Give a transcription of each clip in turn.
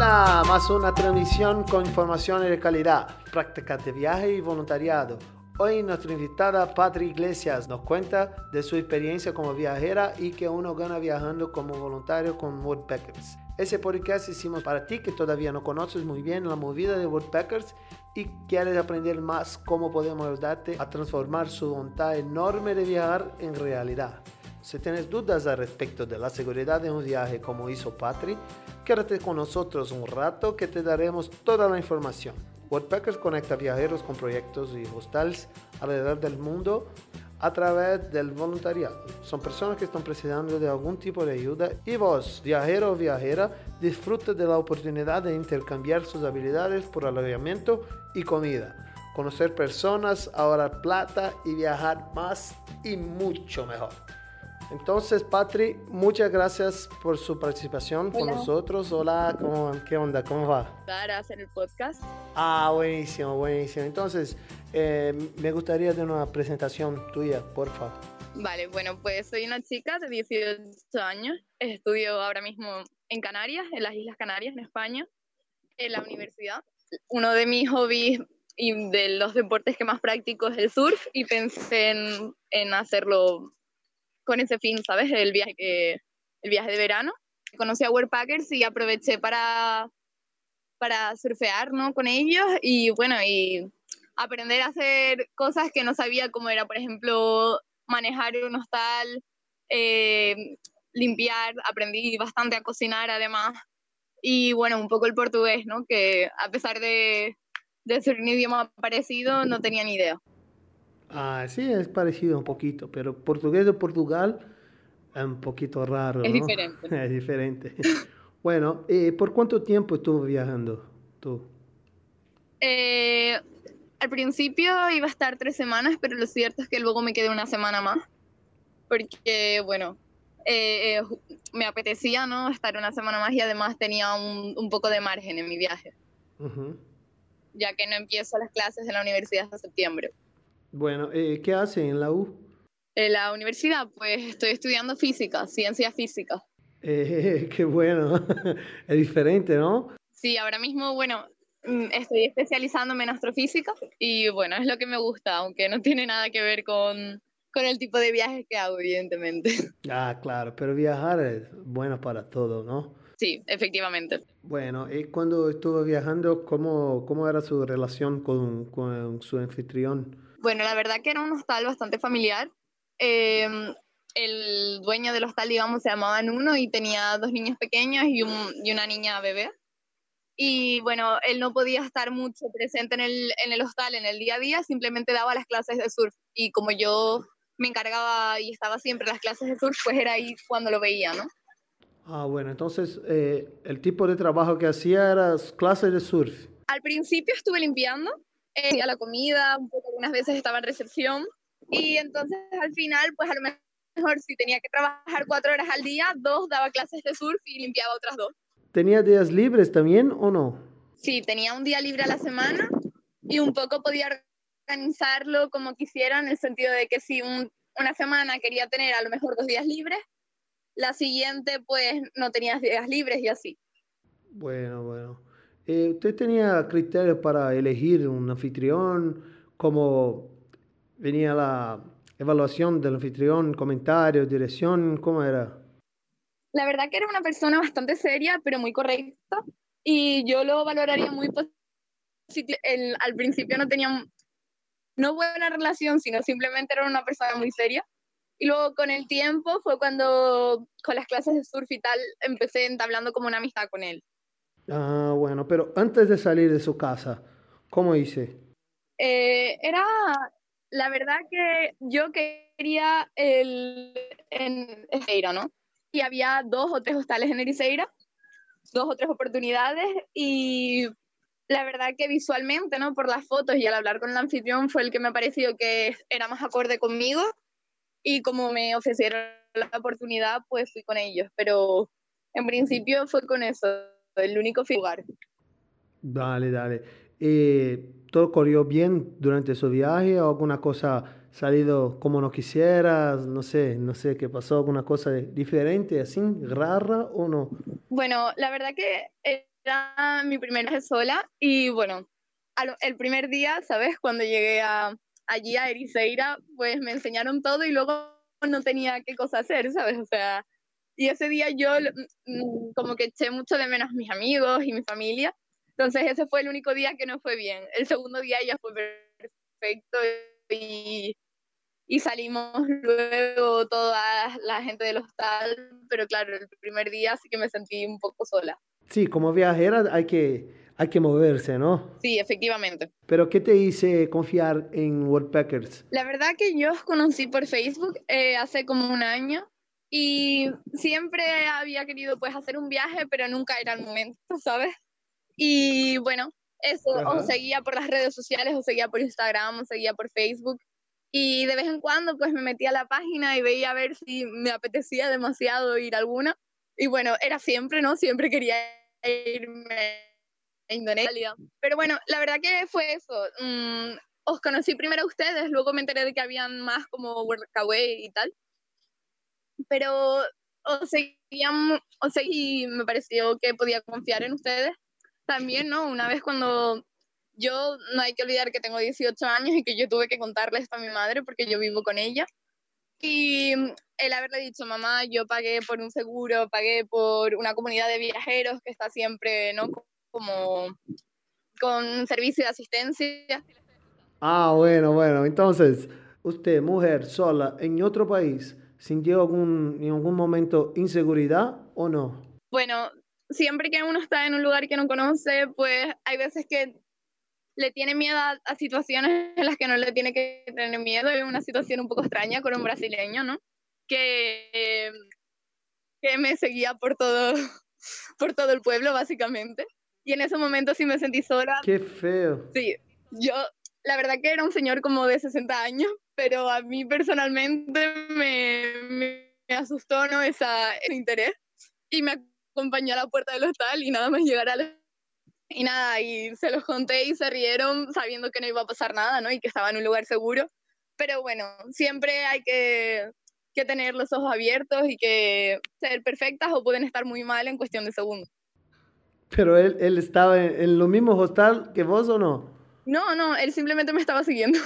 Hola, más una transmisión con informaciones de calidad, prácticas de viaje y voluntariado. Hoy nuestra invitada Patri Iglesias nos cuenta de su experiencia como viajera y que uno gana viajando como voluntario con Woodpeckers. Ese podcast hicimos para ti que todavía no conoces muy bien la movida de Woodpeckers y quieres aprender más cómo podemos ayudarte a transformar su voluntad enorme de viajar en realidad. Si tienes dudas al respecto de la seguridad de un viaje como hizo Patri, quédate con nosotros un rato que te daremos toda la información. Woodpeckers conecta viajeros con proyectos y hostels alrededor del mundo a través del voluntariado. Son personas que están precisando de algún tipo de ayuda y vos, viajero o viajera, disfruta de la oportunidad de intercambiar sus habilidades por alojamiento y comida, conocer personas, ahorrar plata y viajar más y mucho mejor. Entonces, Patri, muchas gracias por su participación con nosotros. Hola, ¿cómo, ¿qué onda? ¿Cómo va? Para hacer el podcast. Ah, buenísimo, buenísimo. Entonces, eh, me gustaría de una presentación tuya, por favor. Vale, bueno, pues soy una chica de 18 años. Estudio ahora mismo en Canarias, en las Islas Canarias, en España, en la universidad. Uno de mis hobbies y de los deportes que más practico es el surf y pensé en, en hacerlo con ese fin, ¿sabes? El viaje, el viaje de verano. Conocí a Packers y aproveché para, para surfear, ¿no? Con ellos y bueno, y aprender a hacer cosas que no sabía cómo era, por ejemplo, manejar un hostal, eh, limpiar, aprendí bastante a cocinar además y bueno, un poco el portugués, ¿no? Que a pesar de, de ser un idioma parecido, no tenía ni idea. Ah, sí, es parecido un poquito, pero portugués de Portugal es un poquito raro. Es diferente. es diferente. bueno, eh, ¿por cuánto tiempo estuvo viajando tú? Eh, al principio iba a estar tres semanas, pero lo cierto es que luego me quedé una semana más, porque, bueno, eh, me apetecía, ¿no? Estar una semana más y además tenía un, un poco de margen en mi viaje, ya que no empiezo las clases en la universidad hasta septiembre. Bueno, eh, ¿qué hace en la U? En la universidad, pues estoy estudiando física, ciencia física. Eh, qué bueno, es diferente, ¿no? Sí, ahora mismo, bueno, mm, estoy especializándome en astrofísica y bueno, es lo que me gusta, aunque no tiene nada que ver con, con el tipo de viajes que hago, evidentemente. Ah, claro, pero viajar es bueno para todo, ¿no? Sí, efectivamente. Bueno, y cuando estuvo viajando, ¿cómo, cómo era su relación con, con su anfitrión? Bueno, la verdad que era un hostal bastante familiar. Em, el dueño del hostal, digamos, se llamaba Nuno y tenía dos niños pequeños y, y, una niña bebé. Y bueno, él no podía estar mucho presente en el, en el hostal en el día a día, simplemente daba las clases de surf. Y como yo me encargaba y estaba siempre en las clases de surf, pues era ahí cuando lo veía, ¿no? Ah, bueno, entonces eh, el tipo de trabajo que hacía era clases de surf. Al principio estuve limpiando, a la comida, un poco, algunas veces estaba en recepción y entonces al final, pues a lo mejor si tenía que trabajar cuatro horas al día, dos daba clases de surf y limpiaba otras dos. ¿Tenía días libres también o no? Sí, tenía un día libre a la semana y un poco podía organizarlo como quisiera en el sentido de que si una semana quería tener a lo mejor dos días libres, la siguiente pues no tenía días libres y así. Bueno, bueno. Eh, ¿Usted tenía criterios para elegir un anfitrión? ¿Cómo venía la evaluación del anfitrión, comentarios, dirección? ¿Cómo era? La verdad que era una persona bastante seria, pero muy correcta. Y yo lo valoraría muy positivo. al principio no tenía no buena relación, sino simplemente era una persona muy seria. Y luego con el tiempo fue cuando con las clases de surf y tal empecé entablando como una amistad con él. Ah, bueno, pero antes de salir de su casa, ¿cómo hice? Eh, era, la verdad que yo quería el, en Ericeira, ¿no? Y había dos o tres hostales en Ericeira, dos o tres oportunidades y la verdad que visualmente, ¿no? Por las fotos y al hablar con el anfitrión fue el que me ha parecido que era más acorde conmigo y como me ofrecieron la oportunidad, pues fui con ellos, pero en principio fue con eso el único lugar. Dale, dale. Eh, ¿Todo corrió bien durante su viaje o alguna cosa salido como no quisieras? No sé, no sé qué pasó, alguna cosa diferente, así, rara o no? Bueno, la verdad que era mi primera vez sola y bueno, el primer día, ¿sabes? Cuando llegué a, allí a Ericeira, pues me enseñaron todo y luego no tenía qué cosa hacer, ¿sabes? O sea, y ese día yo mm, como que eché mucho de menos a mis amigos y mi familia. Entonces ese fue el único día que no fue bien. El segundo día ya fue perfecto y, y salimos luego toda la gente del hostal, pero claro, el primer día sí que me sentí un poco sola. Sí, como viajera hay que, hay que moverse, ¿no? Sí, efectivamente. Pero ¿qué te hice confiar en Worldpackers? La verdad que yo os conocí por Facebook eh, hace como un año y siempre había querido pues hacer un viaje, pero nunca era el momento, ¿sabes? Y bueno, eso, o seguía por las redes sociales, o seguía por Instagram, o seguía por Facebook. Y de vez en cuando pues me metía a la página y veía a ver si me apetecía demasiado ir a alguna. Y bueno, era siempre, ¿no? Siempre quería irme a Indonesia. Pero bueno, la verdad que fue eso. Mm, os conocí primero a ustedes, luego me enteré de que habían más como Workaway y tal pero o seguía, o seguí, me pareció que podía confiar en ustedes. También, ¿no? Una vez cuando yo, no hay que olvidar que tengo 18 años y que yo tuve que contarle esto a mi madre porque yo vivo con ella. Y el haberle dicho, mamá, yo pagué por un seguro, pagué por una comunidad de viajeros que está siempre, ¿no? Como con servicio de asistencia. Ah, bueno, bueno. Entonces, usted, mujer sola, en otro país, ¿Sintió algún, en algún momento inseguridad o no? Bueno, siempre que uno está en un lugar que no conoce, pues hay veces que le tiene miedo a, situaciones en las que no le tiene que tener miedo. Es una situación un poco extraña con un brasileño, ¿no? Que, que me seguía por todo, por todo el pueblo, básicamente. Y en ese momento sí me sentí sola. Qué feo. Sí, yo, la verdad que era un señor como de 60 años, pero a mí personalmente me, me, asustó ¿no? Esa, ese interés y me acompañó a la puerta del hostal y nada más llegar a la... Y nada, y se los conté y se rieron sabiendo que no iba a pasar nada, ¿no? Y que estaba en un lugar seguro. Pero bueno, siempre hay que, que tener los ojos abiertos y que ser perfectas o pueden estar muy mal en cuestión de segundos. ¿Pero él, él estaba en, en lo mismo hostal que vos o no? No, no, él simplemente me estaba siguiendo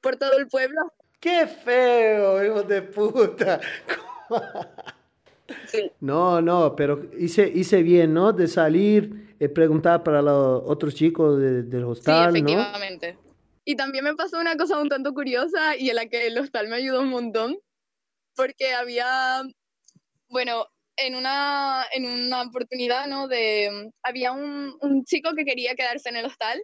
por todo el pueblo. ¡Qué feo, hijo de puta! Sí. No, no, pero hice, hice bien, ¿no? De salir, y preguntar para los otros chicos del hostal, sí, efectivamente. Y también me pasó una cosa un tanto curiosa y en la que el hostal me ayudó un montón, porque había, bueno, en una, en una oportunidad, ¿no? De, había un, un chico que quería quedarse en el hostal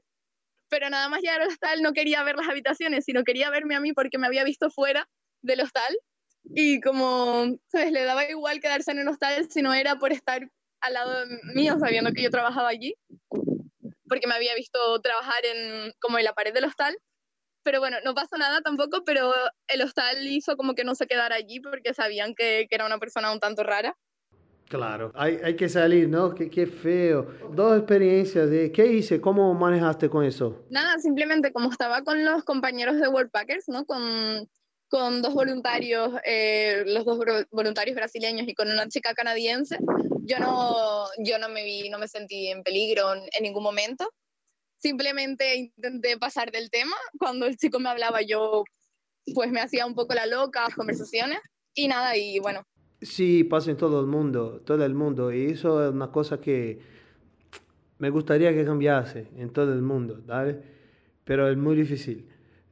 pero nada más llegar al hostal no quería ver las habitaciones, sino quería verme a mí porque me había visto fuera del hostal y como, ¿sabes? Le daba igual quedarse en el hostal si no era por estar al lado mío, sabiendo que yo trabajaba allí, porque me había visto trabajar en, como en la pared del hostal. Pero bueno, no pasó nada tampoco, pero el hostal hizo como que no se quedara allí porque sabían que, que era una persona un tanto rara. Claro, hay, hay que salir, ¿no? Qué, qué feo. Dos experiencias de qué hice, cómo manejaste con eso. Nada, simplemente como estaba con los compañeros de Worldpackers, ¿no? Con, con dos voluntarios, eh, los dos voluntarios brasileños y con una chica canadiense, yo no, yo no me vi, no me sentí en peligro en, en ningún momento. Simplemente intenté pasar del tema. Cuando el chico me hablaba, yo pues me hacía un poco la loca, las conversaciones y nada, y bueno, Sí, pasa en todo el mundo, todo el mundo. Y eso es una cosa que me gustaría que cambiase en todo el mundo, ¿vale? Pero es muy difícil.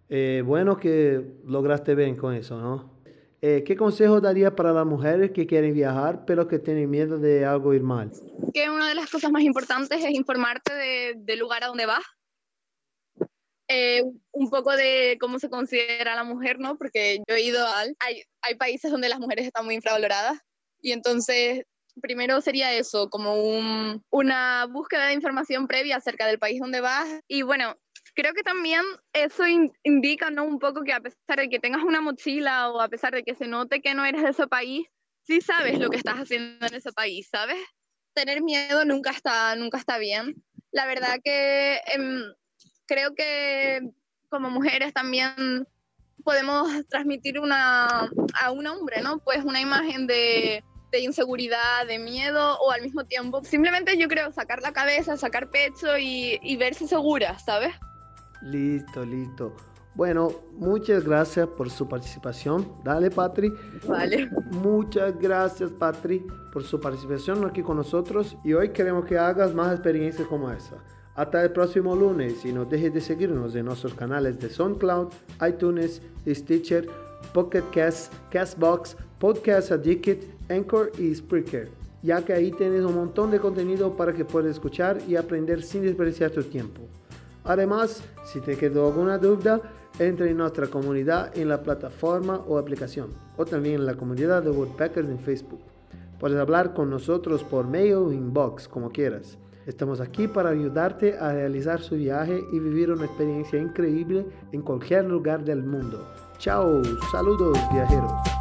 Eh, bueno que lograste bien con eso, ¿no? Eh, ¿Qué consejo daría para las mujeres que quieren viajar pero que tienen miedo de algo ir mal? Que una de las cosas más importantes es informarte del lugar a donde vas eh, un poco de cómo se considera la mujer, ¿no? Porque yo he ido al... Hay, hay países donde las mujeres están muy infravaloradas y entonces primero sería eso, como un, una búsqueda de información previa acerca del país donde vas. Y bueno, creo que también eso indica ¿no? un poco que a pesar de que tengas una mochila o a pesar de que se note que no eres de ese país, sí sabes lo que estás haciendo en ese país, ¿sabes? Tener miedo nunca está, nunca está bien. La verdad que em, creo que como mujeres también podemos transmitir una, a un hombre, ¿no? Pues una imagen de, de inseguridad, de miedo o al mismo tiempo simplemente yo creo sacar la cabeza, sacar pecho y, y verse segura, ¿sabes? Listo, listo. Bueno, muchas gracias por su participación. Dale, Patri. Vale. Muchas gracias, Patri, por su participación aquí con nosotros. Y hoy queremos que hagas más experiencias como esa. Hasta el próximo lunes y no dejes de seguirnos en nuestros canales de SoundCloud, iTunes, Stitcher, Pocket Cast, Castbox, Podcast Addict, Anchor y Spreaker, ya que ahí tienes un montón de contenido para que puedas escuchar y aprender sin desperdiciar tu tiempo. Además, si te quedó alguna duda, entra en nuestra comunidad en la plataforma o aplicación, o también en la comunidad de Woodpeckers en Facebook. Puedes hablar con nosotros por mail o inbox, como quieras. Estamos aquí para ayudarte a realizar su viaje y vivir una experiencia increíble en cualquier lugar del mundo. Chao, saludos viajeros.